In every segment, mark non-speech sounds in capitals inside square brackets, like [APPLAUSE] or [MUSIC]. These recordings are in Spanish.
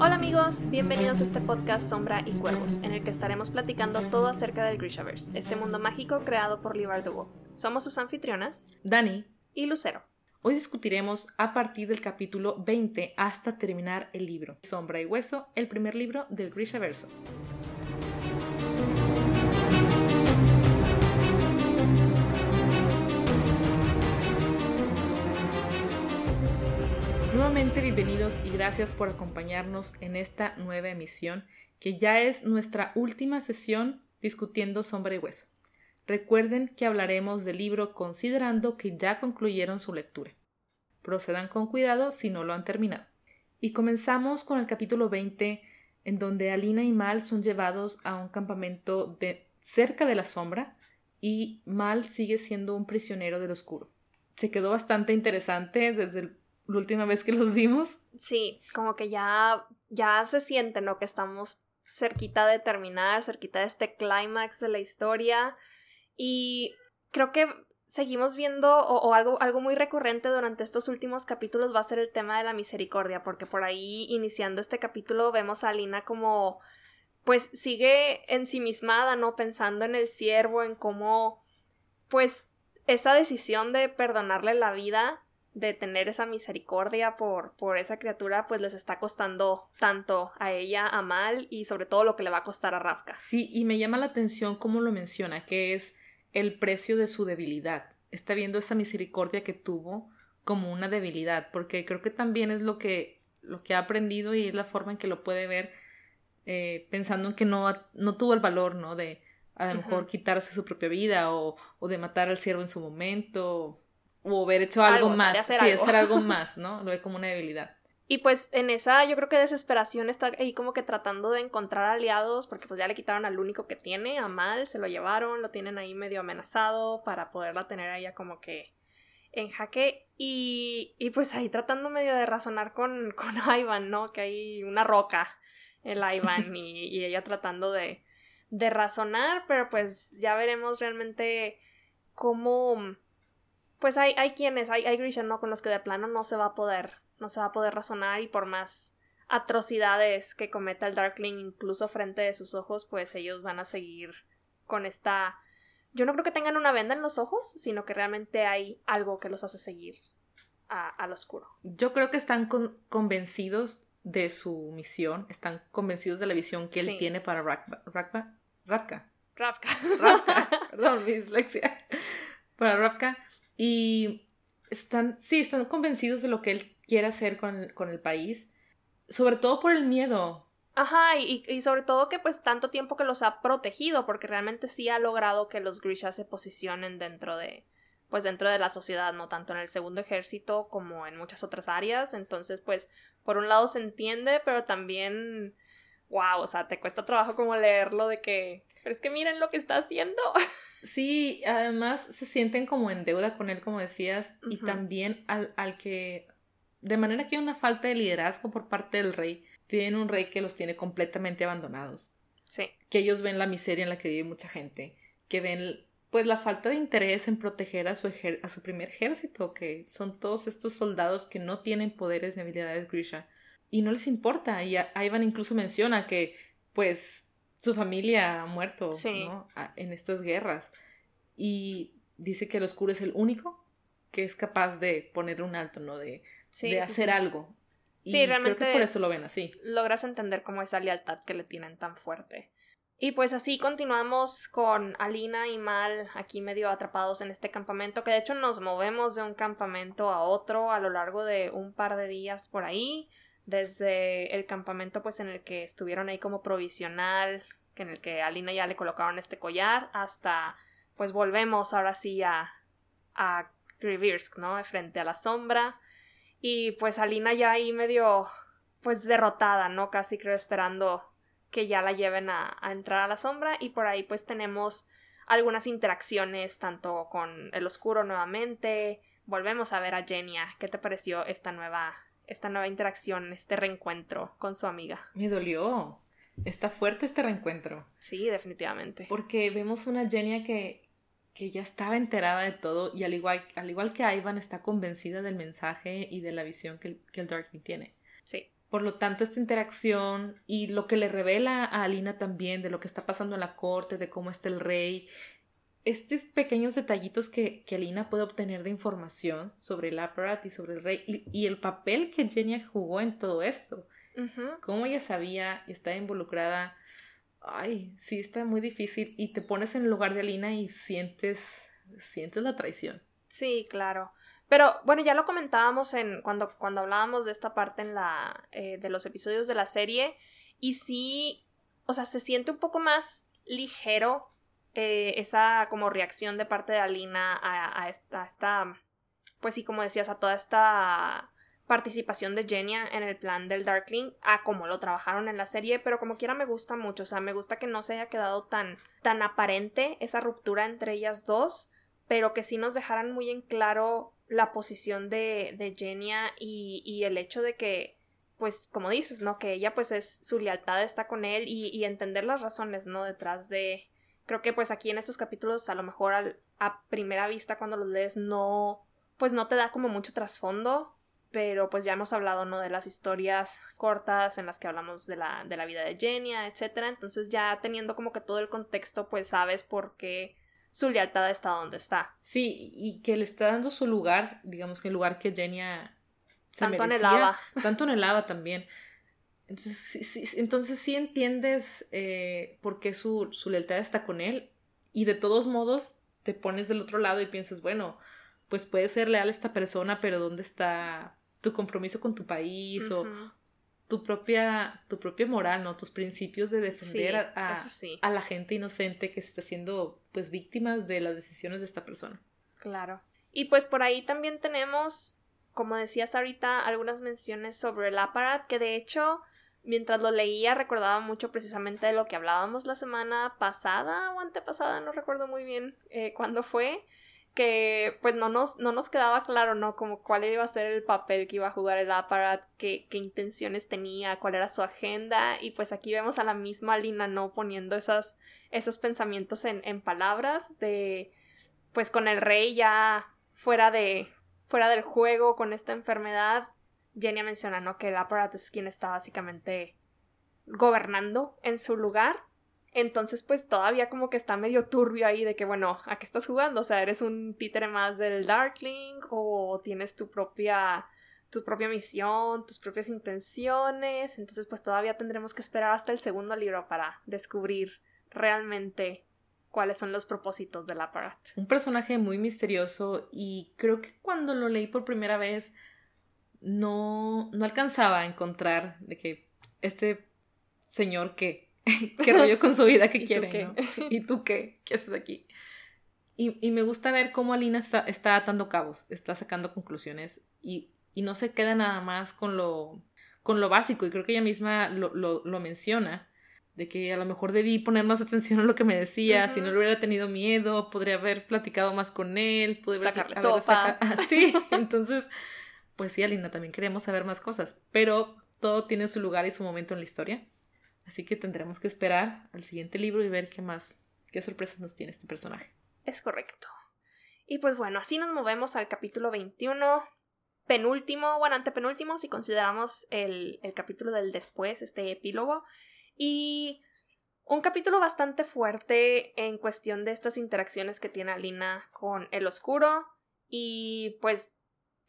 Hola amigos, bienvenidos a este podcast Sombra y Cuervos, en el que estaremos platicando todo acerca del Grishaverse, este mundo mágico creado por Lee Bardugo. Somos sus anfitrionas, Dani, y Lucero. hoy discutiremos a partir del capítulo 20 hasta terminar el libro Sombra y Hueso, el primer libro del Grishaverso. Nuevamente bienvenidos y gracias por acompañarnos en esta nueva emisión que ya es nuestra última sesión discutiendo Sombra y Hueso. Recuerden que hablaremos del libro considerando que ya concluyeron su lectura. Procedan con cuidado si no lo han terminado. Y comenzamos con el capítulo 20 en donde Alina y Mal son llevados a un campamento de cerca de la sombra y Mal sigue siendo un prisionero del oscuro. Se quedó bastante interesante desde el- la última vez que los vimos. Sí, como que ya, ya se siente, ¿no? Que estamos cerquita de terminar, cerquita de este clímax de la historia. Y creo que seguimos viendo, o, algo, algo muy recurrente durante estos últimos capítulos va a ser el tema de la misericordia, porque por ahí, iniciando este capítulo, vemos a Alina como, pues sigue ensimismada, ¿no? Pensando en el siervo, en cómo, pues, esa decisión de perdonarle la vida de tener esa misericordia por, por esa criatura, pues les está costando tanto a ella, a Mal, y sobre todo lo que le va a costar a Ravka. Sí, y me llama la atención cómo lo menciona, que es el precio de su debilidad. Está viendo esa misericordia que tuvo como una debilidad, porque creo que también es lo que, lo que ha aprendido y es la forma en que lo puede ver, eh, pensando en que no, no tuvo el valor, ¿no? De a lo mejor quitarse su propia vida o, o de matar al siervo en su momento o haber hecho algo, más. hacer sí, algo. hacer algo [LAUGHS] más, ¿no? Lo ve como una debilidad. Y pues en esa yo creo que desesperación está ahí como que tratando de encontrar aliados porque pues ya le quitaron al único que tiene, a Mal, se lo llevaron, lo tienen ahí medio amenazado para poderla tener a ella como que en jaque y, y pues ahí tratando medio de razonar con, [LAUGHS] con Ivan, ¿no? Que hay una roca el Ivan [LAUGHS] y, y ella tratando de, de razonar, pero pues ya veremos realmente cómo pues hay, hay quienes, hay, hay Grisha, ¿no? Con los que de plano no se va a poder, no se va a poder razonar y por más atrocidades que cometa el Darkling incluso frente de sus ojos, pues ellos van a seguir con esta... Yo no creo que tengan una venda en los ojos, sino que realmente hay algo que los hace seguir a- al oscuro. Yo creo que están con- convencidos de su misión, están convencidos de la visión que Sí. él tiene para Rakba, Rakba, Ravka, Ravka. Ravka, [LAUGHS] perdón, mi dislexia, para Ravka, y están, sí, están convencidos de lo que él quiere hacer con, con el país, sobre todo por el miedo. Ajá, y, y sobre todo que pues tanto tiempo que los ha protegido, porque realmente sí ha logrado que los Grisha se posicionen dentro de, pues dentro de la sociedad, no tanto en el segundo ejército como en muchas otras áreas. Entonces, pues, por un lado se entiende, pero también, wow, o sea, te cuesta trabajo como leerlo de que, pero es que miren lo que está haciendo. [LAUGHS] Sí, además se sienten como en deuda con él, como decías, y también al, al que, de manera que hay una falta de liderazgo por parte del rey, tienen un rey que los tiene completamente abandonados. Sí, que ellos ven la miseria en la que vive mucha gente, que ven pues la falta de interés en proteger a su, ejer- a su primer ejército, que son todos estos soldados que no tienen poderes ni habilidades Grisha, y no les importa, y a- Ivan incluso menciona que pues su familia ha muerto Sí. ¿no? En estas guerras, y dice que el oscuro es el único que es capaz de poner un alto, ¿no? De, sí. de hacer sí. algo. Y Sí, creo realmente- que por eso lo ven así. logras entender como esa lealtad que le tienen tan fuerte. Y pues así continuamos con Alina y Mal aquí medio atrapados en este campamento, que de hecho nos movemos de un campamento a otro a lo largo de un par de días por ahí, desde el campamento pues en el que estuvieron ahí como provisional, que en el que a Alina ya le colocaron este collar, hasta pues volvemos ahora sí a, a Grivirsk, ¿no? Frente a la sombra. Y pues Alina ya ahí medio pues derrotada, ¿no? Casi creo esperando que ya la lleven a, a entrar a la sombra y por ahí pues tenemos algunas interacciones tanto con el oscuro nuevamente. Volvemos a ver a Genia. ¿Qué te pareció esta nueva esta nueva interacción, este reencuentro con su amiga? Me dolió. Está fuerte este reencuentro. Sí, definitivamente. Porque vemos una Genia que, que ya estaba enterada de todo y al igual, al igual que Ivan está convencida del mensaje y de la visión que, que el Darkling tiene. Sí. Por lo tanto, esta interacción y lo que le revela a Alina también de lo que está pasando en la corte, de cómo está el rey, estos pequeños detallitos que, que Alina puede obtener de información sobre el aparat y sobre el rey y, el papel que Genia jugó en todo esto. Cómo ella sabía y estaba involucrada ay, sí está muy difícil y te pones en el lugar de Alina y sientes, sientes la traición. Sí, claro. Pero bueno, ya lo comentábamos en cuando, cuando hablábamos de esta parte en la eh, de los episodios de la serie y sí, o sea, se siente un poco más ligero eh, esa como reacción de parte de Alina a, esta, esta, pues sí, como decías, a toda esta participación de Genia en el plan del Darkling a como lo trabajaron en la serie, pero como quiera me gusta mucho, o sea, me gusta que no se haya quedado tan, tan aparente esa ruptura entre ellas dos, pero que sí nos dejaran muy en claro la posición de, de Genia y, y el hecho de que, pues, como dices, ¿no? Que ella pues es, su lealtad está con él y, y entender las razones, ¿no? Detrás de... Creo que pues aquí en estos capítulos a lo mejor a primera vista cuando los lees no, pues no te da como mucho trasfondo, pero pues ya hemos hablado, ¿no? De las historias cortas en las que hablamos de la, de la vida de Genia, etc. Entonces ya teniendo como que todo el contexto, pues sabes por qué su lealtad está donde está. Sí, y que le está dando su lugar, digamos que el lugar que Genia se tanto anhelaba. Tanto anhelaba también. Entonces sí, entonces sí entiendes eh, por qué su, su lealtad está con él y de todos modos te pones del otro lado y piensas, bueno, pues puedes ser leal a esta persona, pero ¿dónde está tu compromiso con tu país o tu propia, tu propia moral, ¿no? Tus principios de defender a, a, la gente inocente que se está siendo pues víctimas de las decisiones de esta persona. Claro. Y pues por ahí también tenemos, como decías ahorita, algunas menciones sobre el aparat, que de hecho, mientras lo leía, recordaba mucho precisamente de lo que hablábamos la semana pasada o antepasada, no recuerdo muy bien eh, cuándo fue, que pues no nos, no nos quedaba claro, ¿no? Como cuál iba a ser el papel que iba a jugar el aparat, qué, qué intenciones tenía, cuál era su agenda, y pues aquí vemos a la misma Lina, ¿no? Poniendo esos pensamientos en, en palabras de, pues con el rey ya fuera de, fuera del juego, con esta enfermedad, Jenny menciona, ¿no? Que el aparat es quien está básicamente gobernando en su lugar entonces, pues todavía como que está medio turbio ahí de que, bueno, ¿a qué estás jugando? O sea, ¿eres un títere más del Darkling o tienes tu propia tu propia misión, tus propias intenciones? Entonces, pues todavía tendremos que esperar hasta el segundo libro para descubrir realmente cuáles son los propósitos del aparat. Un personaje muy misterioso y creo que cuando lo leí por primera vez no, no alcanzaba a encontrar de que este señor que [LAUGHS] qué [LAUGHS] rollo con su vida que quiere, [LAUGHS] ¿Y tú qué? ¿Qué haces aquí? Y, me gusta ver cómo Alina está, está, atando cabos, está sacando conclusiones y, y, no se queda nada más con lo, con lo básico. Y creo que ella misma lo, lo, lo menciona, de que a lo mejor debí poner más atención a lo que me decía, si no le hubiera tenido miedo, podría haber platicado más con él, podría sacarle sopa. Ah, sí, entonces, pues sí, Alina, también queremos saber más cosas, pero todo tiene su lugar y su momento en la historia. Así que tendremos que esperar al siguiente libro y ver qué más, qué sorpresas nos tiene este personaje. Es correcto. Y pues bueno, así nos movemos al capítulo 21, penúltimo, bueno, antepenúltimo, si consideramos el, el capítulo del después, este epílogo. Y un capítulo bastante fuerte en cuestión de estas interacciones que tiene Alina con el oscuro y pues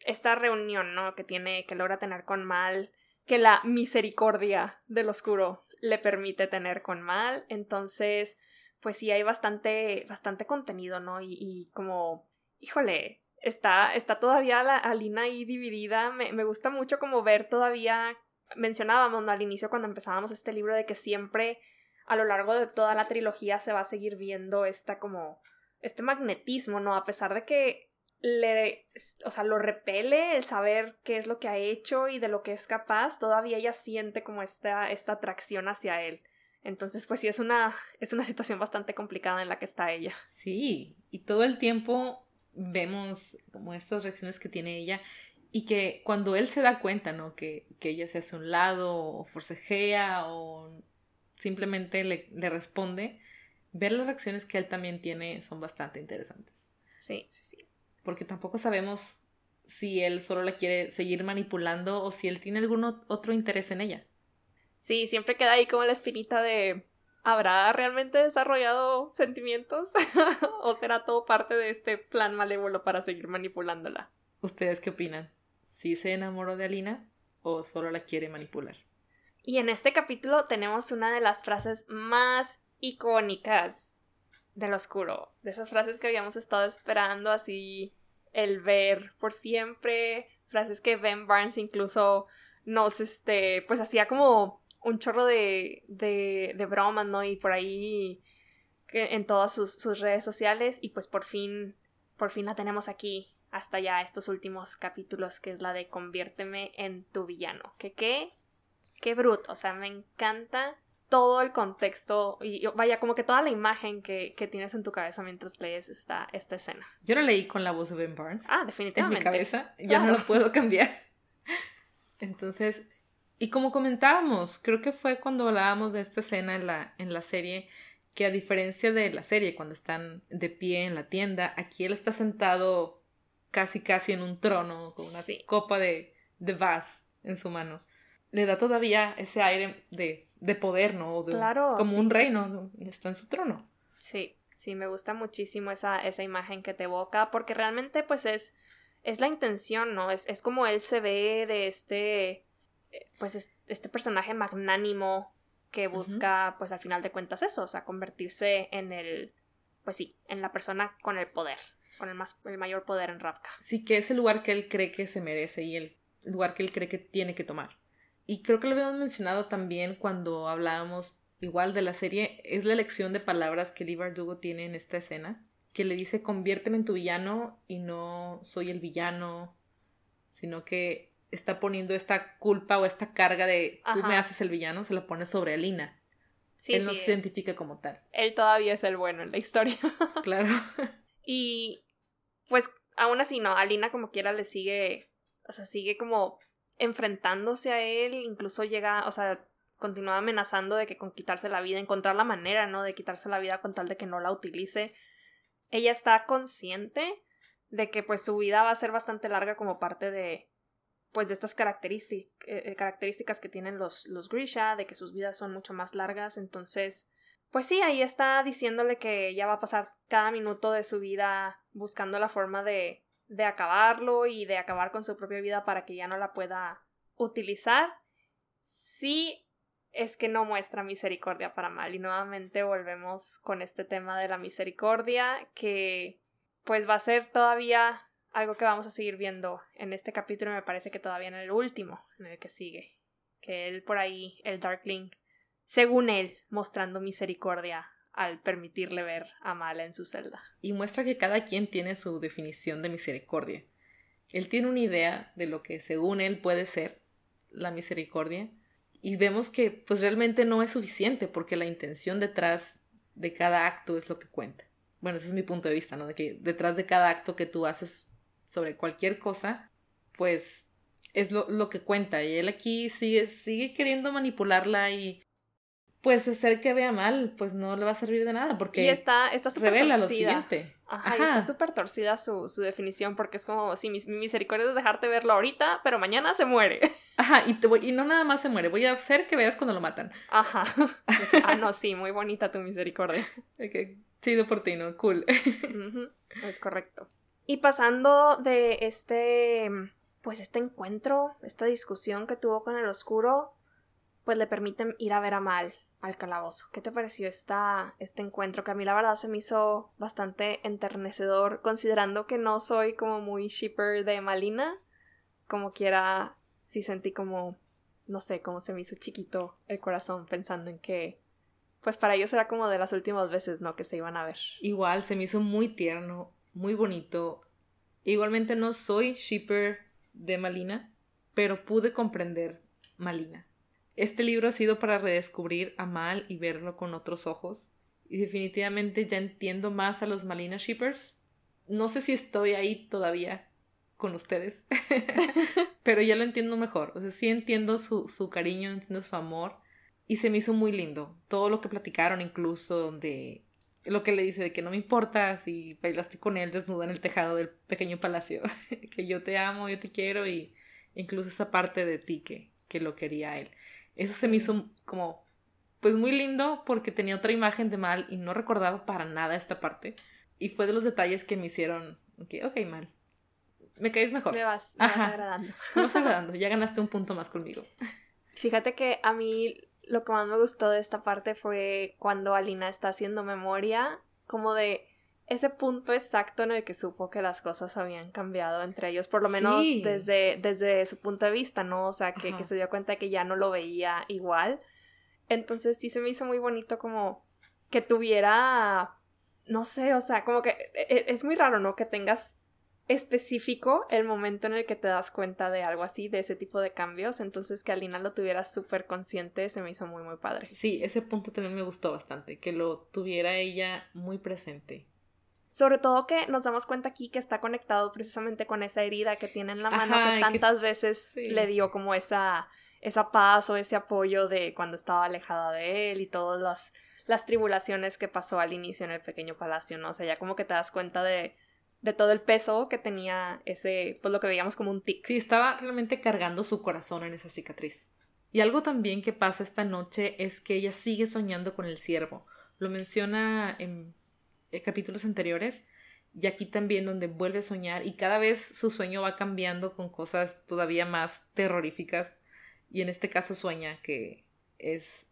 esta reunión, ¿no? Que tiene, que logra tener con Mal, que la misericordia del oscuro le permite tener con mal. Entonces, pues sí hay bastante, bastante contenido, ¿no? Y, como, híjole, está, está todavía la Alina ahí dividida. Me, me gusta mucho como ver todavía, mencionábamos, ¿no? Al inicio cuando empezábamos este libro de que siempre a lo largo de toda la trilogía se va a seguir viendo esta como, este magnetismo, ¿no? A pesar de que le, o sea, lo repele el saber qué es lo que ha hecho y de lo que es capaz, todavía ella siente como esta, esta atracción hacia él. Entonces, pues sí, es una, es una situación bastante complicada en la que está ella. Sí, y todo el tiempo vemos como estas reacciones que tiene ella y que cuando él se da cuenta, ¿no? Que, que ella se hace a un lado o forcejea o simplemente le, le responde, ver las reacciones que él también tiene son bastante interesantes. Sí, sí, sí. Porque tampoco sabemos si él solo la quiere seguir manipulando o si él tiene algún otro interés en ella. Sí, siempre queda ahí como la espinita de ¿habrá realmente desarrollado sentimientos? [LAUGHS] ¿O será todo parte de este plan malévolo para seguir manipulándola? ¿Ustedes qué opinan? ¿Si se enamoró de Alina o solo la quiere manipular? Y en este capítulo tenemos una de las frases más icónicas del oscuro. De esas frases que habíamos estado esperando así el ver por siempre. Frases que Ben Barnes incluso nos, este, pues hacía como un chorro de, de, de bromas, ¿no? Y por ahí en todas sus, sus, redes sociales y pues por fin, por fin la tenemos aquí hasta ya estos últimos capítulos que es la de conviérteme en tu villano. Que qué, qué bruto, o sea, me encanta todo el contexto y vaya, como que toda la imagen que, que tienes en tu cabeza mientras lees esta, esta escena. Yo lo leí con la voz de Ben Barnes. Ah, definitivamente. En mi cabeza, ya no lo puedo [LAUGHS] cambiar. Entonces, y como comentábamos, creo que fue cuando hablábamos de esta escena en la, en la serie, que a diferencia de la serie, cuando están de pie en la tienda, aquí él está sentado casi casi en un trono, con una copa de, de vas en su mano. Le da todavía ese aire de, de poder, ¿no? claro. Como un reino, está en su trono. Sí, sí, me gusta muchísimo esa, esa imagen que te evoca, porque realmente pues es, es la intención, ¿no? Es, es como él se ve de este pues este personaje magnánimo que busca, pues al final de cuentas eso, o sea, convertirse en el, pues sí, en la persona con el poder, con el, más, el mayor poder en Rapka. Sí, que es el lugar que él cree que se merece y el lugar que él cree que tiene que tomar. Y creo que lo habíamos mencionado también cuando hablábamos igual de la serie, es la elección de palabras que Lee Bardugo tiene en esta escena, que le dice conviérteme en tu villano y no soy el villano, sino que está poniendo esta culpa o esta carga de tú me haces el villano, se la pone sobre Alina. Sí, él no se identifica como tal. Él todavía es el bueno en la historia. [LAUGHS] claro. [LAUGHS] Y pues aún así no, Alina como quiera le sigue, o sea, sigue como enfrentándose a él, incluso llega, o sea, continúa amenazando de que con quitarse la vida, encontrar la manera, ¿no? De quitarse la vida con tal de que no la utilice. Ella está consciente de que pues su vida va a ser bastante larga como parte de, pues de estas características, eh, características que tienen los, los Grisha, de que sus vidas son mucho más largas, entonces, pues sí, ahí está diciéndole que ya va a pasar cada minuto de su vida buscando la forma de, de acabarlo y de acabar con su propia vida para que ya no la pueda utilizar. Sí, es que no muestra misericordia para mal y nuevamente volvemos con este tema de la misericordia que pues va a ser todavía algo que vamos a seguir viendo en este capítulo, me parece que todavía en el último, en el que sigue. Que él por ahí, el Darkling, según él, mostrando misericordia al permitirle ver a Mala en su celda. Y muestra que cada quien tiene su definición de misericordia. Él tiene una idea de lo que según él puede ser la misericordia y vemos que pues realmente no es suficiente porque la intención detrás de cada acto es lo que cuenta. Bueno, ese es mi punto de vista, ¿no? De que detrás de cada acto que tú haces sobre cualquier cosa, pues es lo, que cuenta. Y él aquí sigue, sigue queriendo manipularla y pues hacer que vea mal, pues no le va a servir de nada porque y está está súper torcida. lo siguiente. Ajá, Y está súper torcida su, su, definición porque es como, sí, mi, misericordia es dejarte verlo ahorita, pero mañana se muere. [LAUGHS] Ajá, y, te voy, y no nada más se muere, voy a hacer que veas cuando lo matan. Ajá. [LAUGHS] ah, no, sí, muy bonita tu misericordia. Chido por ti, ¿no? Cool. [LAUGHS] Es correcto. Y pasando de este, pues este encuentro, esta discusión que tuvo con el oscuro, pues le permiten ir a ver a Mal al calabozo. ¿Qué te pareció esta, este encuentro? Que a mí la verdad se me hizo bastante enternecedor, considerando que no soy como muy shipper de Malina. Como quiera, sí sentí como, no sé, como se me hizo chiquito el corazón pensando en que, pues para ellos era como de las últimas veces, ¿no? Que se iban a ver. Igual, se me hizo muy tierno muy bonito. Igualmente no soy shipper de Malina, pero pude comprender Malina. Este libro ha sido para redescubrir a Mal y verlo con otros ojos. Y definitivamente ya entiendo más a los Malina shippers. No sé si estoy ahí todavía con ustedes, [LAUGHS] pero ya lo entiendo mejor. O sea, sí entiendo su, su cariño, entiendo su amor. Y se me hizo muy lindo. Todo lo que platicaron, incluso donde lo que le dice de que no me importa si bailaste con él desnuda en el tejado del pequeño palacio, [LAUGHS] que yo te amo, yo te quiero y incluso esa parte de ti que, que lo quería él. Eso se me hizo como, pues muy lindo porque tenía otra imagen de Mal y no recordaba para nada esta parte. Y fue de los detalles que me hicieron, ok, ok, Mal. Me caes mejor. Me vas, me vas agradando. [LAUGHS] Me vas agradando, ya ganaste un punto más conmigo. Fíjate que a mí lo que más me gustó de esta parte fue cuando Alina está haciendo memoria, como de ese punto exacto en el que supo que las cosas habían cambiado entre ellos, por lo menos desde, desde su punto de vista, ¿no? O sea, que, que, se dio cuenta de que ya no lo veía igual. Entonces sí se me hizo muy bonito como que tuviera, no sé, o sea, como que e, e, es muy raro, ¿no? Que tengas específico el momento en el que te das cuenta de algo así, de ese tipo de cambios. Entonces que Alina lo tuviera súper consciente se me hizo muy, muy padre. Sí, ese punto también me gustó bastante, que lo tuviera ella muy presente. Sobre todo que nos damos cuenta aquí que está conectado precisamente con esa herida que tiene en la mano que tantas veces le dio como esa, esa paz o ese apoyo de cuando estaba alejada de él y todas las, las tribulaciones que pasó al inicio en el pequeño palacio, ¿no? O sea, ya como que te das cuenta de de todo el peso que tenía ese, pues lo que veíamos como un tic. Sí, estaba realmente cargando su corazón en esa cicatriz. Y algo también que pasa esta noche es que ella sigue soñando con el ciervo. Lo menciona en, capítulos anteriores y aquí también donde vuelve a soñar y cada vez su sueño va cambiando con cosas todavía más terroríficas y en este caso sueña que es,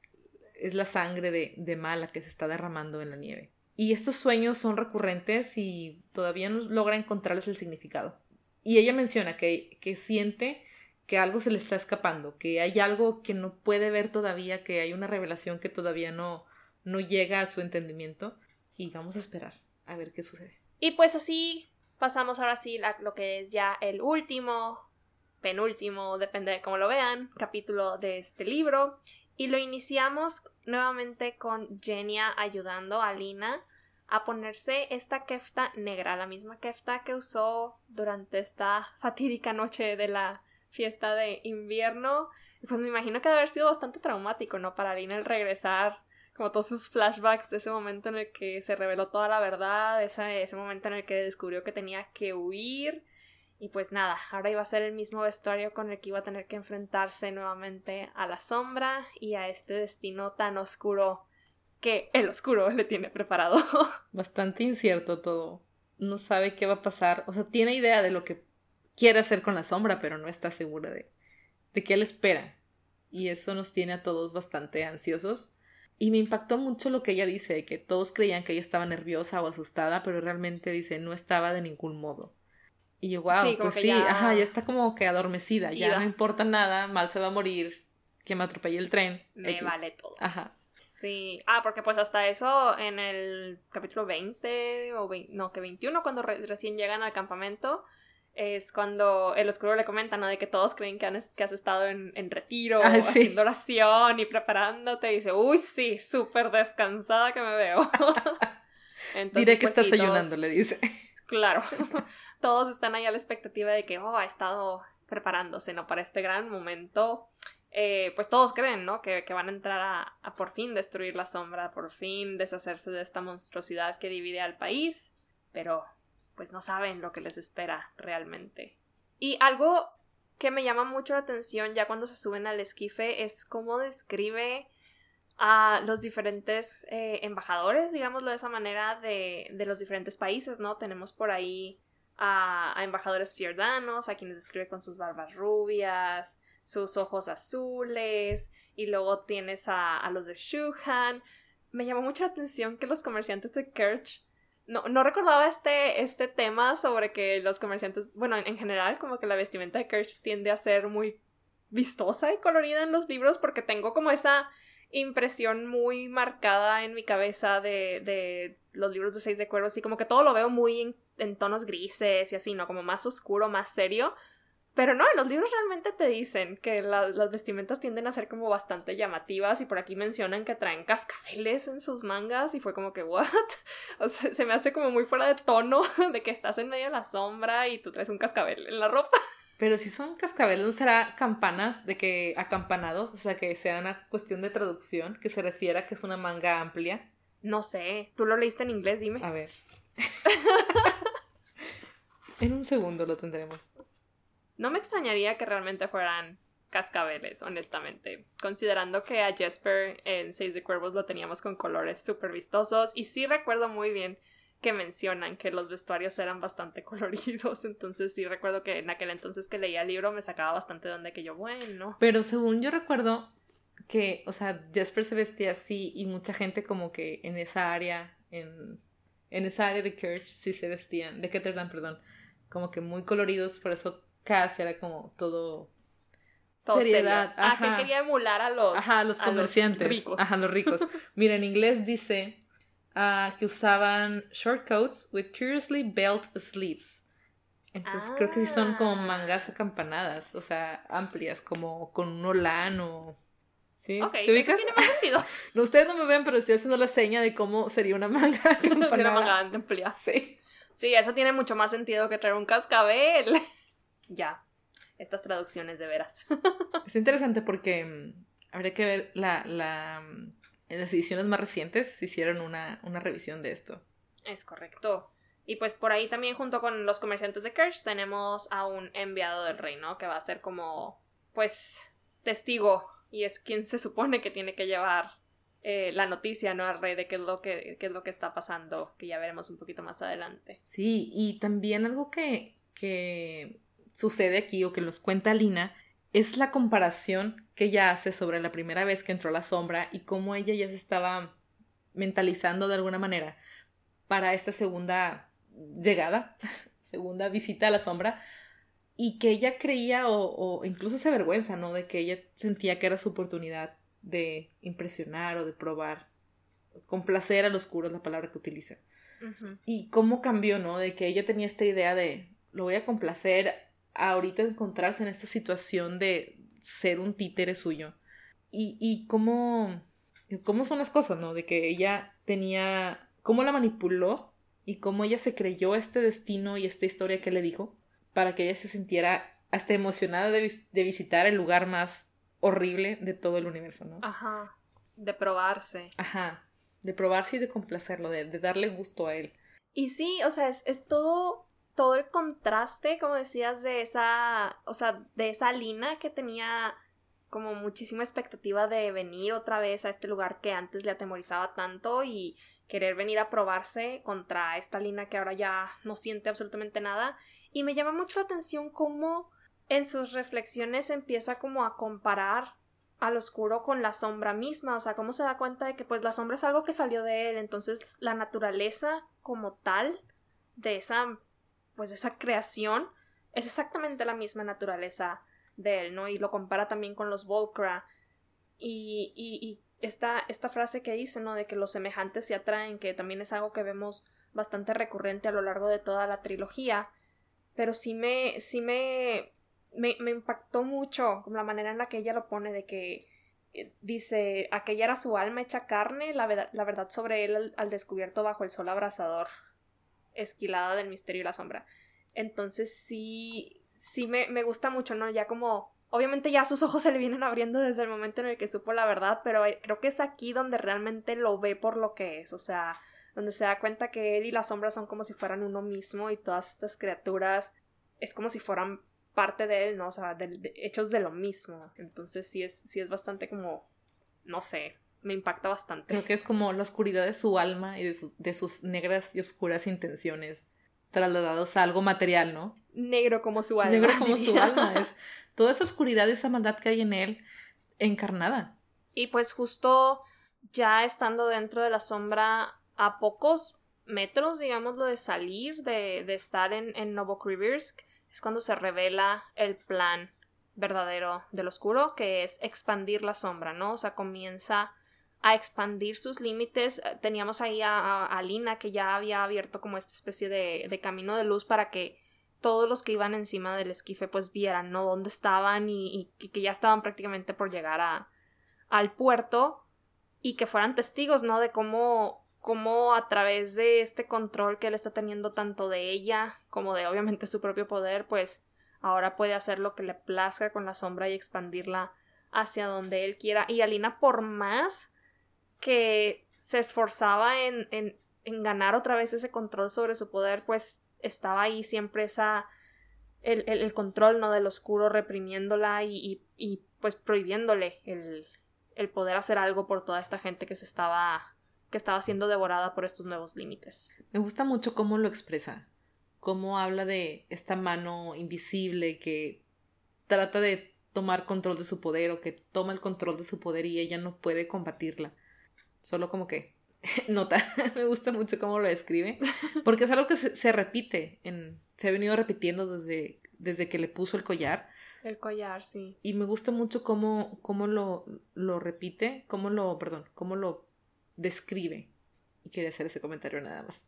es la sangre de, de mala que se está derramando en la nieve. Y estos sueños son recurrentes y todavía no logra encontrarles el significado. Y ella menciona que, que siente que algo se le está escapando, que hay algo que no puede ver todavía, que hay una revelación que todavía no, no llega a su entendimiento. Y vamos a esperar a ver qué sucede. Y pues así pasamos ahora sí a lo que es ya el último, penúltimo, depende de cómo lo vean, capítulo de este libro. Y lo iniciamos nuevamente con Genia ayudando a Lina a ponerse esta kefta negra, la misma kefta que usó durante esta fatídica noche de la fiesta de invierno. Pues me imagino que debe haber sido bastante traumático, ¿no? Para Lina el regresar, como todos sus flashbacks de ese momento en el que se reveló toda la verdad, ese, ese momento en el que descubrió que tenía que huir y pues nada, ahora iba a ser el mismo vestuario con el que iba a tener que enfrentarse nuevamente a la sombra y a este destino tan oscuro que el oscuro le tiene preparado. [LAUGHS] Bastante incierto todo. No sabe qué va a pasar. O sea, tiene idea de lo que quiere hacer con la sombra, pero no está segura de, de qué le espera. Y eso nos tiene a todos bastante ansiosos. Y me impactó mucho lo que ella dice, que todos creían que ella estaba nerviosa o asustada, pero realmente dice no estaba de ningún modo. Y yo, wow, pues sí, ya... ajá, ya está como que adormecida, ya no importa nada, mal se va a morir, que me atropelle el tren. Me vale todo. Ajá. Sí, ah, porque pues hasta eso en el capítulo 20 o no, que 21 cuando recién llegan al campamento es cuando el oscuro le comenta, ¿no? De que todos creen que, han, que has estado en, en retiro, ah, haciendo oración y preparándote. Y dice, uy, sí, súper descansada que me veo. [LAUGHS] Entonces, Diré que pues, estás ayunando, le dice. [LAUGHS] Claro. [LAUGHS] todos están ahí a la expectativa de que, oh, ha estado preparándose, ¿no? Para este gran momento. Eh, pues todos creen, ¿no? Que, van a entrar a, a, por fin destruir la sombra, por fin deshacerse de esta monstruosidad que divide al país, pero pues no saben lo que les espera realmente. Y algo que me llama mucho la atención ya cuando se suben al esquife es cómo describe a los diferentes eh, embajadores, digámoslo de esa manera, de, de los diferentes países, ¿no? Tenemos por ahí a, embajadores fiordanos, a quienes describe con sus barbas rubias, sus ojos azules, y luego tienes a, los de Shuhan. Me llamó mucha atención que los comerciantes de Kerch no, no recordaba este, este tema sobre que los comerciantes, bueno, en, general, como que la vestimenta de Kerch tiende a ser muy vistosa y colorida en los libros porque tengo como esa impresión muy marcada en mi cabeza de, de los libros de Seis de Cuervos y como que todo lo veo muy en, tonos grises y así, ¿no? Como más oscuro, más serio. Pero no, en los libros realmente te dicen que las vestimentas tienden a ser como bastante llamativas y por aquí mencionan que traen cascabeles en sus mangas y fue como que, ¿what? [LAUGHS] O sea, se me hace como muy fuera de tono [LAUGHS] de que estás en medio de la sombra y tú traes un cascabel en la ropa. [LAUGHS] Pero si son cascabeles, ¿no será campanas de que acampanados? O sea, que sea una cuestión de traducción que se refiera a que es una manga amplia No sé, tú lo leíste en inglés, dime. A ver. en un segundo lo tendremos. No me extrañaría que realmente fueran cascabeles, honestamente. Considerando que a Jesper en Seis de Cuervos lo teníamos con colores súper vistosos. Y sí recuerdo muy bien que mencionan que los vestuarios eran bastante [LAUGHS] coloridos. Entonces sí recuerdo que en aquel entonces que leía el libro me sacaba bastante de donde que yo, bueno. Pero según yo recuerdo que, o sea, Jesper se vestía así y mucha gente como que en esa área, en, en esa área de Kirch sí se vestían, de Ketterdam, perdón, como que muy coloridos, por eso Cass era como todo seriedad. Ah, que quería emular a los, Ajá, los comerciantes. ricos. Ajá, los ricos. [LAUGHS] Mira, en inglés dice uh, que usaban short coats with curiously belt sleeves. Entonces creo que sí son como ah. mangas acampanadas, o sea, amplias, como con un olán o... ¿Sí? Ok, eso tiene más sentido. [LAUGHS] no, ustedes no me ven, pero estoy haciendo la seña de cómo sería una manga acampanada. [LAUGHS] una manga amplia. Sí. Sí, eso tiene mucho más sentido que traer un cascabel. Ya, estas traducciones de veras. [LAUGHS] es interesante porque mm, habría que ver la, la, mm, en las ediciones más recientes se hicieron una, una revisión de esto. Es correcto. Y pues por ahí también junto con los comerciantes de Kersh tenemos a un enviado del rey, ¿no? Que va a ser como, pues, testigo y es quien se supone que tiene que llevar eh, la noticia, ¿no? Al rey de qué es, lo que, qué es lo que está pasando, que ya veremos un poquito más adelante. Sí, y también algo que, que sucede aquí o que nos cuenta Lina es la comparación que ella hace sobre la primera vez que entró a la sombra y cómo ella ya se estaba mentalizando de alguna manera para esta segunda llegada, [LAUGHS] segunda visita a la sombra, y que ella creía o, incluso se vergüenza, ¿no? De que ella sentía que era su oportunidad de impresionar o de probar, complacer al oscuro es la palabra que utiliza. Y cómo cambió, ¿no? De que ella tenía esta idea de lo voy a complacer ahorita encontrarse en esta situación de ser un títere suyo. Y, y cómo, cómo son las cosas, ¿no? De que ella tenía, cómo la manipuló y cómo ella se creyó este destino y esta historia que le dijo para que ella se sintiera hasta emocionada de, de visitar el lugar más horrible de todo el universo, ¿no? Ajá, de probarse. Ajá, de probarse y de complacerlo, de, de darle gusto a él. Y sí, o sea, es, es todo todo el contraste, como decías, de esa, o sea, de esa Lina que tenía como muchísima expectativa de venir otra vez a este lugar que antes le atemorizaba tanto y querer venir a probarse contra esta Lina que ahora ya no siente absolutamente nada. Y me llama mucho la atención cómo en sus reflexiones empieza como a comparar al oscuro con la sombra misma, o sea, cómo se da cuenta de que pues la sombra es algo que salió de él, entonces la naturaleza como tal de esa pues esa creación es exactamente la misma naturaleza de él, ¿no? Y lo compara también con los Volcra. Y, y, esta, esta, frase que dice, ¿no? De que los semejantes se atraen, que también es algo que vemos bastante recurrente a lo largo de toda la trilogía. Pero sí me, sí me, me, impactó mucho la manera en la que ella lo pone, de que eh, dice, aquella era su alma hecha carne, la, verdad sobre él al descubierto bajo el sol abrasador esquilada del misterio y la sombra. Entonces sí, sí me, me gusta mucho, ¿no? Ya como Obviamente ya sus ojos se le vienen abriendo desde el momento en el que supo la verdad, pero creo que es aquí donde realmente lo ve por lo que es, o sea, donde se da cuenta que él y la sombra son como si fueran uno mismo y todas estas criaturas es como si fueran parte de él, ¿no? O sea, hechos de lo mismo. Entonces sí es, sí es bastante como, no sé, me impacta bastante. Creo que es como la oscuridad de su alma y de, sus negras y oscuras intenciones trasladados a algo material, ¿no? Negro como su alma. Negro como su alma. Es [LAUGHS] toda esa oscuridad, esa maldad que hay en él encarnada. Y pues justo ya estando dentro de la sombra a pocos metros, digámoslo, de salir, de, de estar en, en Novokrivirsk, es cuando se revela el plan verdadero del oscuro, que es expandir la sombra, ¿no? O sea, comienza a expandir sus límites. Eh, teníamos ahí a, a, Lina que ya había abierto como esta especie de, de, camino de luz para que todos los que iban encima del esquife pues vieran, ¿no? Dónde estaban y, y que ya estaban prácticamente por llegar a, al puerto y que fueran testigos, ¿no? De cómo, cómo a través de este control que él está teniendo tanto de ella como de obviamente su propio poder, pues ahora puede hacer lo que le plazca con la sombra y expandirla hacia donde él quiera. Y Alina, por más que se esforzaba en, en, en ganar otra vez ese control sobre su poder, pues estaba ahí siempre esa el, el, control no del oscuro reprimiéndola y, y, y pues prohibiéndole el, el, poder hacer algo por toda esta gente que se estaba que estaba siendo devorada por estos nuevos límites. Me gusta mucho cómo lo expresa, cómo habla de esta mano invisible que trata de tomar control de su poder o que toma el control de su poder y ella no puede combatirla. Solo como que [LAUGHS] nota, [LAUGHS] me gusta mucho cómo lo describe, [LAUGHS] porque es algo que se, se repite en, se ha venido repitiendo desde, desde que le puso el collar. El collar, sí. Y me gusta mucho cómo, cómo lo, lo repite, cómo lo, perdón, cómo lo describe. Y quería hacer ese comentario nada más.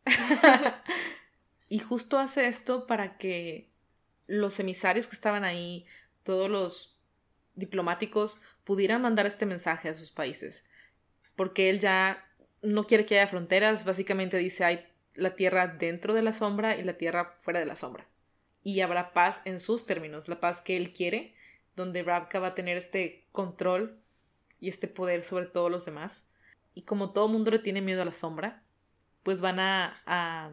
y justo hace esto para que los emisarios que estaban ahí, todos los diplomáticos, pudieran mandar este mensaje a sus países. Porque él ya no quiere que haya fronteras, básicamente dice hay la tierra dentro de la sombra y la tierra fuera de la sombra. Y habrá paz en sus términos, la paz que él quiere, donde Rabka va a tener este control y este poder sobre todos los demás. Y como todo mundo le tiene miedo a la sombra, pues van a,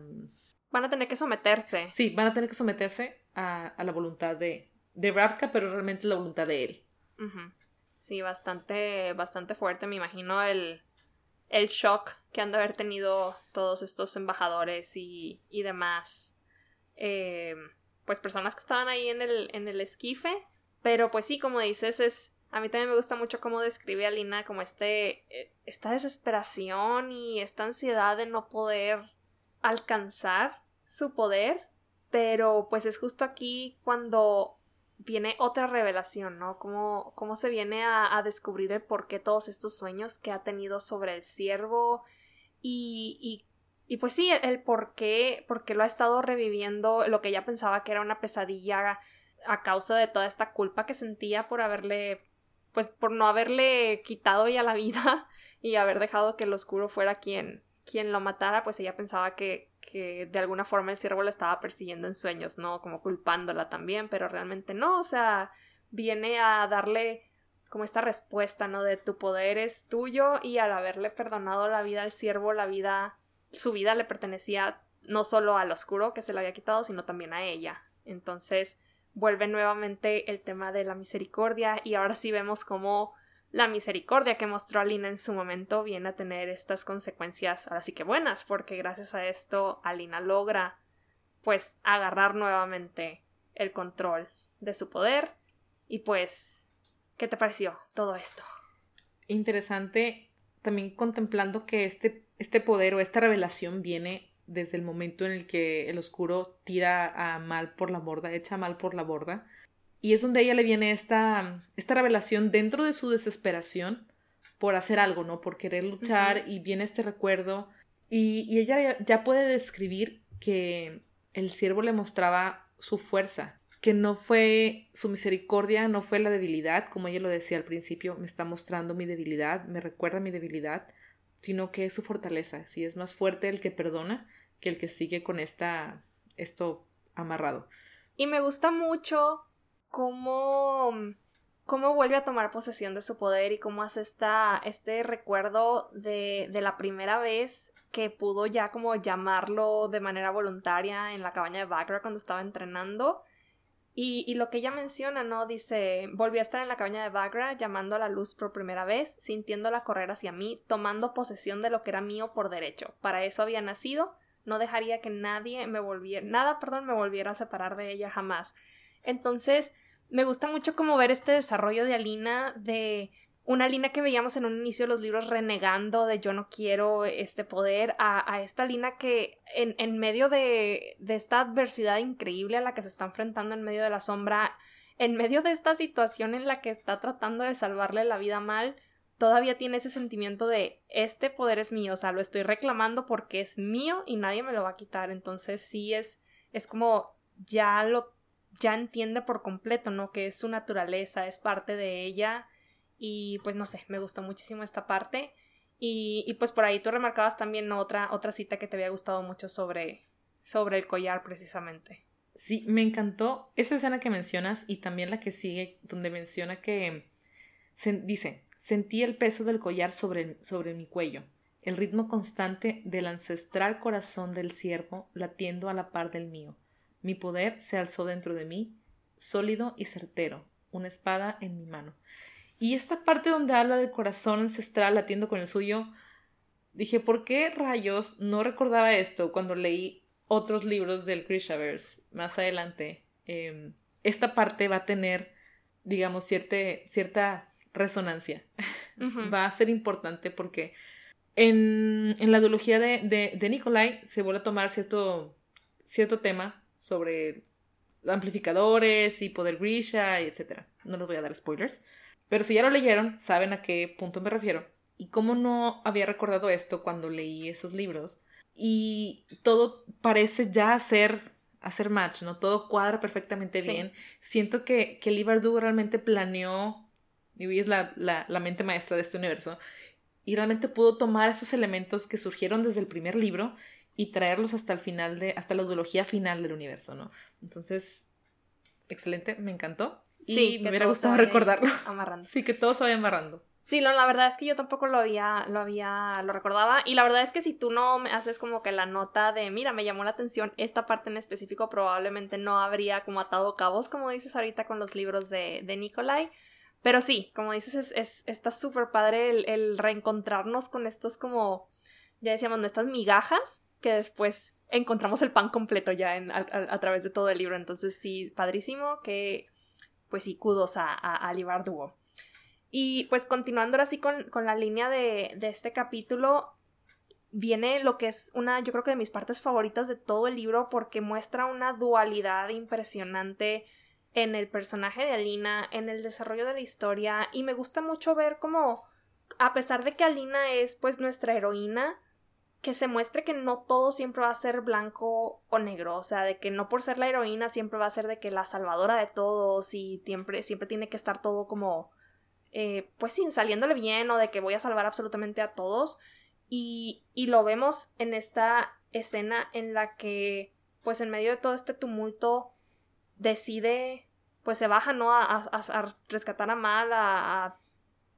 Van a tener que someterse. Sí, van a tener que someterse a, a la voluntad de, de Rabka, pero realmente la voluntad de él. Sí, bastante, bastante fuerte, me imagino el, el shock que han de haber tenido todos estos embajadores y, y demás, eh, pues personas que estaban ahí en el, en el esquife. Pero pues sí, como dices, es... A mí también me gusta mucho cómo describe a Lina como este... Eh, esta desesperación y esta ansiedad de no poder alcanzar su poder. Pero pues es justo aquí cuando viene otra revelación, ¿no? Cómo, cómo se viene a, a, descubrir el por qué todos estos sueños que ha tenido sobre el siervo y, y, y pues sí, el, por qué, porque lo ha estado reviviendo, lo que ella pensaba que era una pesadilla a causa de toda esta culpa que sentía por haberle, pues por no haberle quitado ya la vida [LAUGHS] y haber dejado que el oscuro fuera quien, quien lo matara, pues ella pensaba que, que de alguna forma el ciervo la estaba persiguiendo en sueños, ¿no? Como culpándola también, pero realmente no, o sea, viene a darle como esta respuesta, ¿no? De tu poder es tuyo y al haberle perdonado la vida al siervo, la vida, su vida le pertenecía no solo al oscuro que se le había quitado, sino también a ella. Entonces vuelve nuevamente el tema de la misericordia y ahora sí vemos cómo la misericordia que mostró Alina en su momento viene a tener estas consecuencias ahora sí que buenas, porque gracias a esto Alina logra pues agarrar nuevamente el control de su poder y pues ¿qué te pareció todo esto? Interesante también contemplando que este, este poder o esta revelación viene desde el momento en el que el oscuro tira a mal por la borda, echa mal por la borda y es donde a ella le viene esta, esta revelación dentro de su desesperación por hacer algo, ¿no? Por querer luchar y viene este recuerdo. Y, y ella ya puede describir que el siervo le mostraba su fuerza, que no fue su misericordia, no fue la debilidad, como ella lo decía al principio, me está mostrando mi debilidad, me recuerda mi debilidad, sino que es su fortaleza, si es más fuerte el que perdona que el que sigue con esta esto amarrado. Y me gusta mucho cómo, cómo vuelve a tomar posesión de su poder y cómo hace esta, este recuerdo de, de la primera vez que pudo ya como llamarlo de manera voluntaria en la cabaña de Bagra cuando estaba entrenando. Y, y, lo que ella menciona, ¿no? Dice, volví a estar en la cabaña de Bagra, llamando a la luz por primera vez, sintiéndola correr hacia mí, tomando posesión de lo que era mío por derecho. Para eso había nacido, no dejaría que nadie me volviera, nada, perdón, me volviera a separar de ella jamás. Entonces, me gusta mucho como ver este desarrollo de Alina, de una Alina que veíamos en un inicio de los libros renegando de yo no quiero este poder, a, a esta Alina que en, en medio de, de esta adversidad increíble a la que se está enfrentando en medio de la sombra, en medio de esta situación en la que está tratando de salvarle la vida mal, todavía tiene ese sentimiento de este poder es mío, o sea, lo estoy reclamando porque es mío y nadie me lo va a quitar. Entonces sí es, es como ya lo ya entiende por completo, ¿no? Que es su naturaleza, es parte de ella. Y pues no sé, me gustó muchísimo esta parte. Y, y pues por ahí tú remarcabas también otra, otra cita que te había gustado mucho sobre, sobre el collar precisamente. Sí, me encantó esa escena que mencionas y también la que sigue, donde menciona que dice, sentí el peso del collar sobre, sobre mi cuello. el ritmo constante del ancestral corazón del siervo latiendo a la par del mío. Mi poder se alzó dentro de mí, sólido y certero, una espada en mi mano. Y esta parte donde habla del corazón ancestral latiendo con el suyo, dije, ¿por qué rayos no recordaba esto cuando leí otros libros del Grishaverse más adelante? Em, esta parte va a tener, digamos, cierta resonancia. va a ser importante porque en, la ideología de, de, de, Nikolai se vuelve a tomar cierto, cierto tema sobre amplificadores y poder Grisha, etc. No les voy a dar spoilers. Pero si ya lo leyeron, saben a qué punto me refiero. Y cómo no había recordado esto cuando leí esos libros. Y todo parece ya hacer, hacer match, ¿no? Todo cuadra perfectamente bien. Siento que, que Lee realmente planeó, y es la, la, la mente maestra de este universo, y realmente pudo tomar esos elementos que surgieron desde el primer libro y traerlos hasta el final de, hasta la ideología final del universo, ¿no? Entonces, excelente, me encantó. Sí, y me hubiera gustado recordarlo. Amarrando. Sí, que todo se vaya amarrando. Sí, no, la verdad es que yo tampoco lo había, lo había, lo recordaba. Y la verdad es que si tú no me haces como que la nota de, mira, me llamó la atención esta parte en específico, probablemente no habría como atado cabos, como dices ahorita con los libros de, de Nikolai. Pero sí, como dices, es, es está súper padre el, el, reencontrarnos con estos como, ya decíamos, nuestras migajas que después encontramos el pan completo ya a, través de todo el libro. Entonces sí, padrísimo que pues sí, kudos a, a, a Y pues continuando ahora con, con la línea de, de, este capítulo, viene lo que es una, yo creo que de mis partes favoritas de todo el libro porque muestra una dualidad impresionante en el personaje de Alina, en el desarrollo de la historia y me gusta mucho ver cómo, a pesar de que Alina es pues nuestra heroína, que se muestre que no todo siempre va a ser blanco o negro, o sea, de que no por ser la heroína siempre va a ser de que la salvadora de todos y siempre, siempre tiene que estar todo como, eh, pues sin saliéndole bien o de que voy a salvar absolutamente a todos. Y, y lo vemos en esta escena en la que, pues en medio de todo este tumulto, decide, pues se baja, ¿no? A, a, rescatar a Mal, a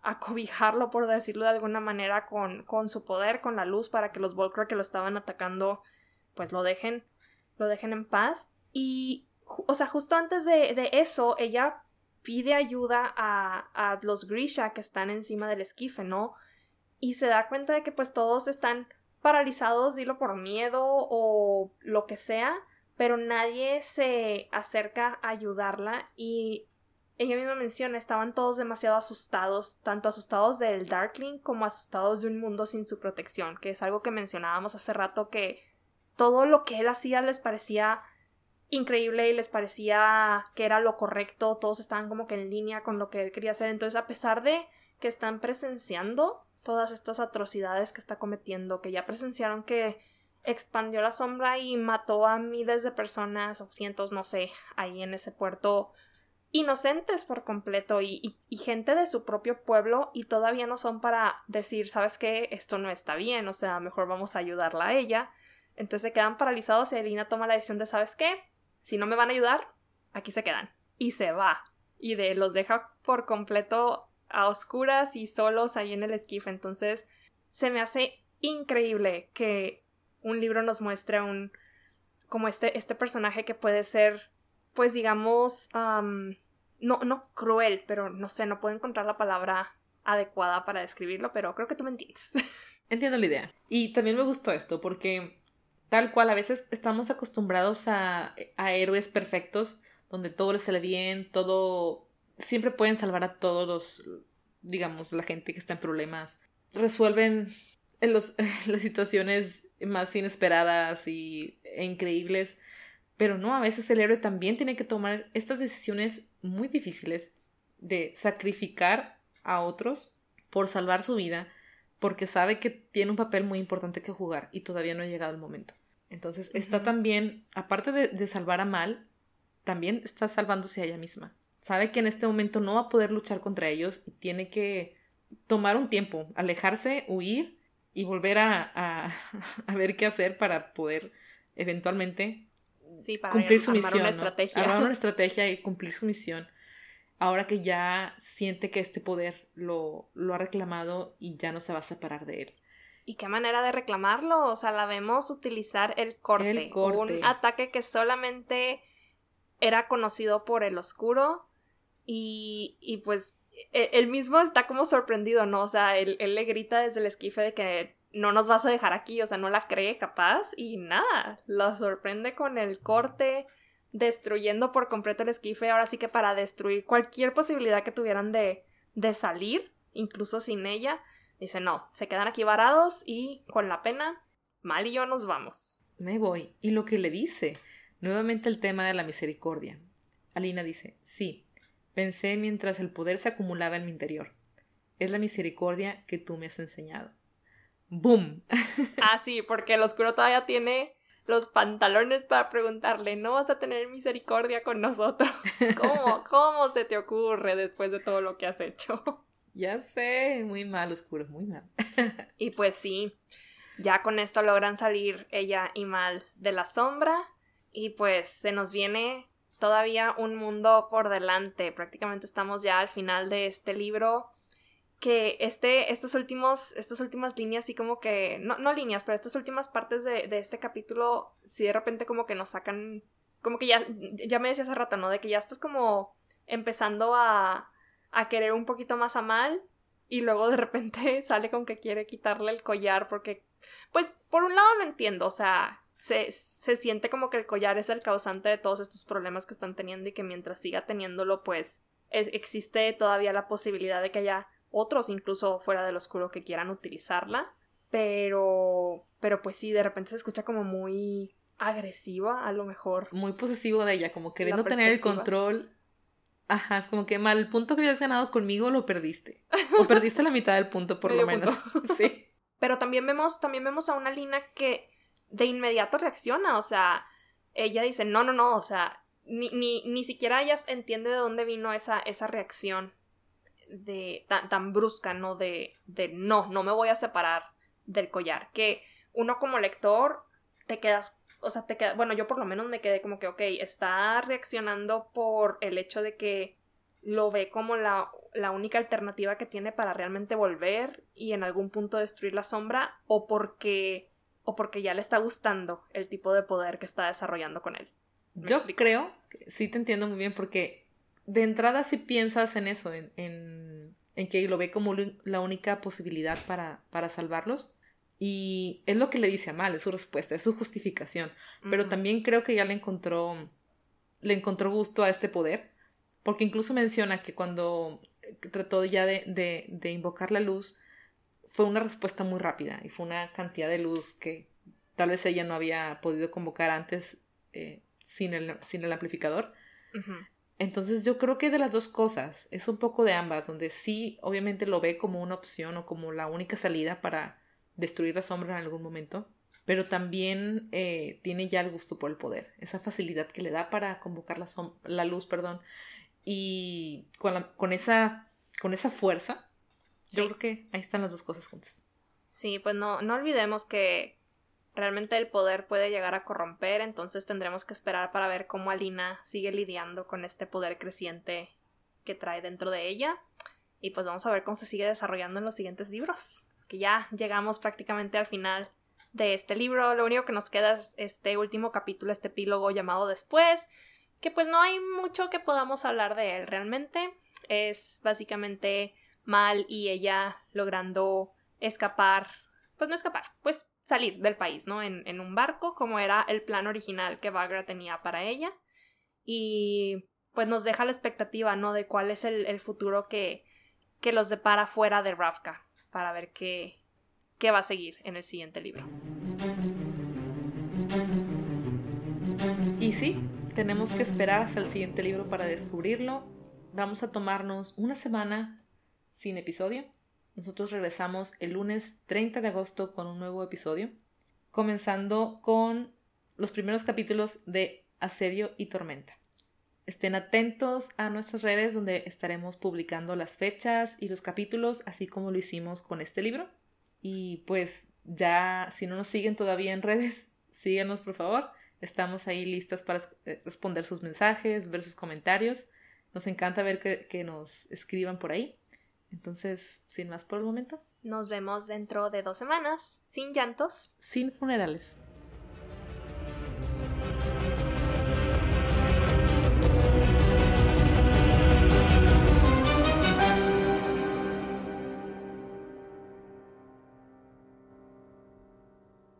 acobijarlo, por decirlo de alguna manera, con, con su poder, con la luz, para que los Volcra que lo estaban atacando, pues lo dejen, lo dejen en paz. Y, o sea, justo antes de, de eso, ella pide ayuda a, a los Grisha que están encima del esquife, ¿no? Y se da cuenta de que pues todos están paralizados, dilo por miedo o lo que sea, pero nadie se acerca a ayudarla y ella misma menciona, estaban todos demasiado asustados, tanto asustados del Darkling como asustados de un mundo sin su protección, que es algo que mencionábamos hace rato que todo lo que él hacía les parecía increíble y les parecía que era lo correcto, todos estaban como que en línea con lo que él quería hacer, entonces a pesar de que están presenciando todas estas atrocidades que está cometiendo, que ya presenciaron que expandió la sombra y mató a miles de personas o cientos, no sé, ahí en ese puerto inocentes por completo y, gente de su propio pueblo y todavía no son para decir, sabes qué, esto no está bien, o sea, mejor vamos a ayudarla a ella. Entonces se quedan paralizados y Elina toma la decisión de, sabes qué, si no me van a ayudar, aquí se quedan. Y se va. Y de los deja por completo a oscuras y solos ahí en el esquife. Entonces se me hace increíble que un libro nos muestre un como este, este personaje que puede ser pues digamos, no, no cruel, pero no sé, no puedo encontrar la palabra adecuada para describirlo, pero creo que tú me entiendes. [LAUGHS] Entiendo la idea. Y también me gustó esto porque tal cual a veces estamos acostumbrados a, a héroes perfectos donde todo les sale bien, todo siempre pueden salvar a todos los, digamos, la gente que está en problemas. Resuelven en los, [LAUGHS] las situaciones más inesperadas y, e increíbles pero no, a veces el héroe también tiene que tomar estas decisiones muy difíciles de sacrificar a otros por salvar su vida, porque sabe que tiene un papel muy importante que jugar y todavía no ha llegado el momento. Entonces está también, aparte de, de salvar a Mal, también está salvándose a ella misma. Sabe que en este momento no va a poder luchar contra ellos y tiene que tomar un tiempo, alejarse, huir y volver a, a, [LAUGHS] a ver qué hacer para poder eventualmente cumplir su misión. Una estrategia. Armar una [LAUGHS] estrategia y cumplir su misión. Ahora que ya siente que este poder lo, lo ha reclamado y ya no se va a separar de él. y qué manera de reclamarlo. O sea, la vemos utilizar el corte. El corte. Un ataque que solamente era conocido por el oscuro. Y, y pues e, él mismo está como sorprendido, ¿no? O sea, él, él, le grita desde el esquife de que no nos vas a dejar aquí, o sea, no la cree capaz y nada, lo sorprende con el corte, destruyendo por completo el esquife, ahora sí que para destruir cualquier posibilidad que tuvieran de, de salir, incluso sin ella, Dice, no, se quedan aquí varados y con la pena, Mal y yo nos vamos. Me voy. Y lo que le dice, nuevamente el tema de la misericordia. Alina dice, sí, pensé mientras el poder se acumulaba en mi interior. Es la misericordia que tú me has enseñado. ¡Boom! ah, sí, porque el oscuro todavía tiene los pantalones para preguntarle, ¿no vas a tener misericordia con nosotros? ¿Cómo? [LAUGHS] ¿Cómo se te ocurre después de todo lo que has hecho? Ya sé, muy mal, oscuro, muy mal. y pues sí, ya con esto logran salir ella y Mal de la sombra y pues se nos viene todavía un mundo por delante. Prácticamente estamos ya al final de este libro que este, estos últimos, estas últimas líneas, sí como que, no, no líneas, pero estas últimas partes de, de, este capítulo, sí de repente como que nos sacan, como que ya, ya me decía hace rato, ¿no? De que ya estás como empezando a, a querer un poquito más a Mal y luego de repente [LAUGHS] sale con que quiere quitarle el collar porque, pues, por un lado lo entiendo, o sea, se, se, siente como que el collar es el causante de todos estos problemas que están teniendo y que mientras siga teniéndolo, pues, existe todavía la posibilidad de que haya otros incluso fuera del oscuro que quieran utilizarla, pero, pero pues sí, de repente se escucha como muy agresiva a lo mejor. Muy posesivo de ella, como queriendo tener el control Ajá, es como que mal, el punto que habías ganado conmigo lo perdiste. O perdiste la mitad del punto, por lo menos. [LAUGHS] sí. Pero también vemos, también vemos a una Lina que de inmediato reacciona. O sea, ella dice, no, no, no. O sea, ni, ni, ni siquiera ella entiende de dónde vino esa, esa reacción de tan, tan brusca, ¿no? De, de no, no me voy a separar del collar. Que uno como lector te quedas o sea, te queda, bueno, yo por lo menos me quedé como que, ok, está reaccionando por el hecho de que lo ve como la, la única alternativa que tiene para realmente volver y en algún punto destruir la sombra, o porque, o porque ya le está gustando el tipo de poder que está desarrollando con él. Yo creo, sí te entiendo muy bien, porque de entrada si piensas en eso, en, en, en que lo ve como la única posibilidad para, para salvarlos, y es lo que le dice a Mal, es su respuesta, es su justificación. Pero también creo que ya le encontró, le encontró gusto a este poder, porque incluso menciona que cuando trató ya de, de, de invocar la luz, fue una respuesta muy rápida y fue una cantidad de luz que tal vez ella no había podido convocar antes eh, sin, el, sin el amplificador. Entonces yo creo que de las dos cosas, es un poco de ambas, donde sí, obviamente lo ve como una opción o como la única salida para destruir la sombra en algún momento, pero también eh, tiene ya el gusto por el poder, esa facilidad que le da para convocar la, la luz, perdón, y con, con, esa, con esa fuerza, yo creo que ahí están las dos cosas juntas. Sí, pues no, no olvidemos que realmente el poder puede llegar a corromper, entonces tendremos que esperar para ver cómo Alina sigue lidiando con este poder creciente que trae dentro de ella. Y pues vamos a ver cómo se sigue desarrollando en los siguientes libros que ya llegamos prácticamente al final de este libro. Lo único que nos queda es este último capítulo, este epílogo llamado Después, que pues no hay mucho que podamos hablar de él realmente. Es básicamente Mal y ella logrando escapar, pues no escapar, pues salir del país, ¿no? En, un barco, como era el plan original que Bagra tenía para ella. Y pues nos deja la expectativa, ¿no? De cuál es el, el futuro que, que los depara fuera de Ravka para ver qué, qué va a seguir en el siguiente libro. Y sí, tenemos que esperar hasta el siguiente libro para descubrirlo. Vamos a tomarnos una semana sin episodio. Nosotros regresamos el lunes 30 de agosto con un nuevo episodio, comenzando con los primeros capítulos de Asedio y Tormenta. Estén atentos a nuestras redes donde estaremos publicando las fechas y los capítulos, así como lo hicimos con este libro. Y pues ya, si no nos siguen todavía en redes, [LAUGHS] síganos por favor. Estamos ahí listas para eh, responder sus mensajes, ver sus comentarios. Nos encanta ver que, que nos escriban por ahí. Entonces, sin más por el momento. Nos vemos dentro de dos semanas, sin llantos. Sin funerales.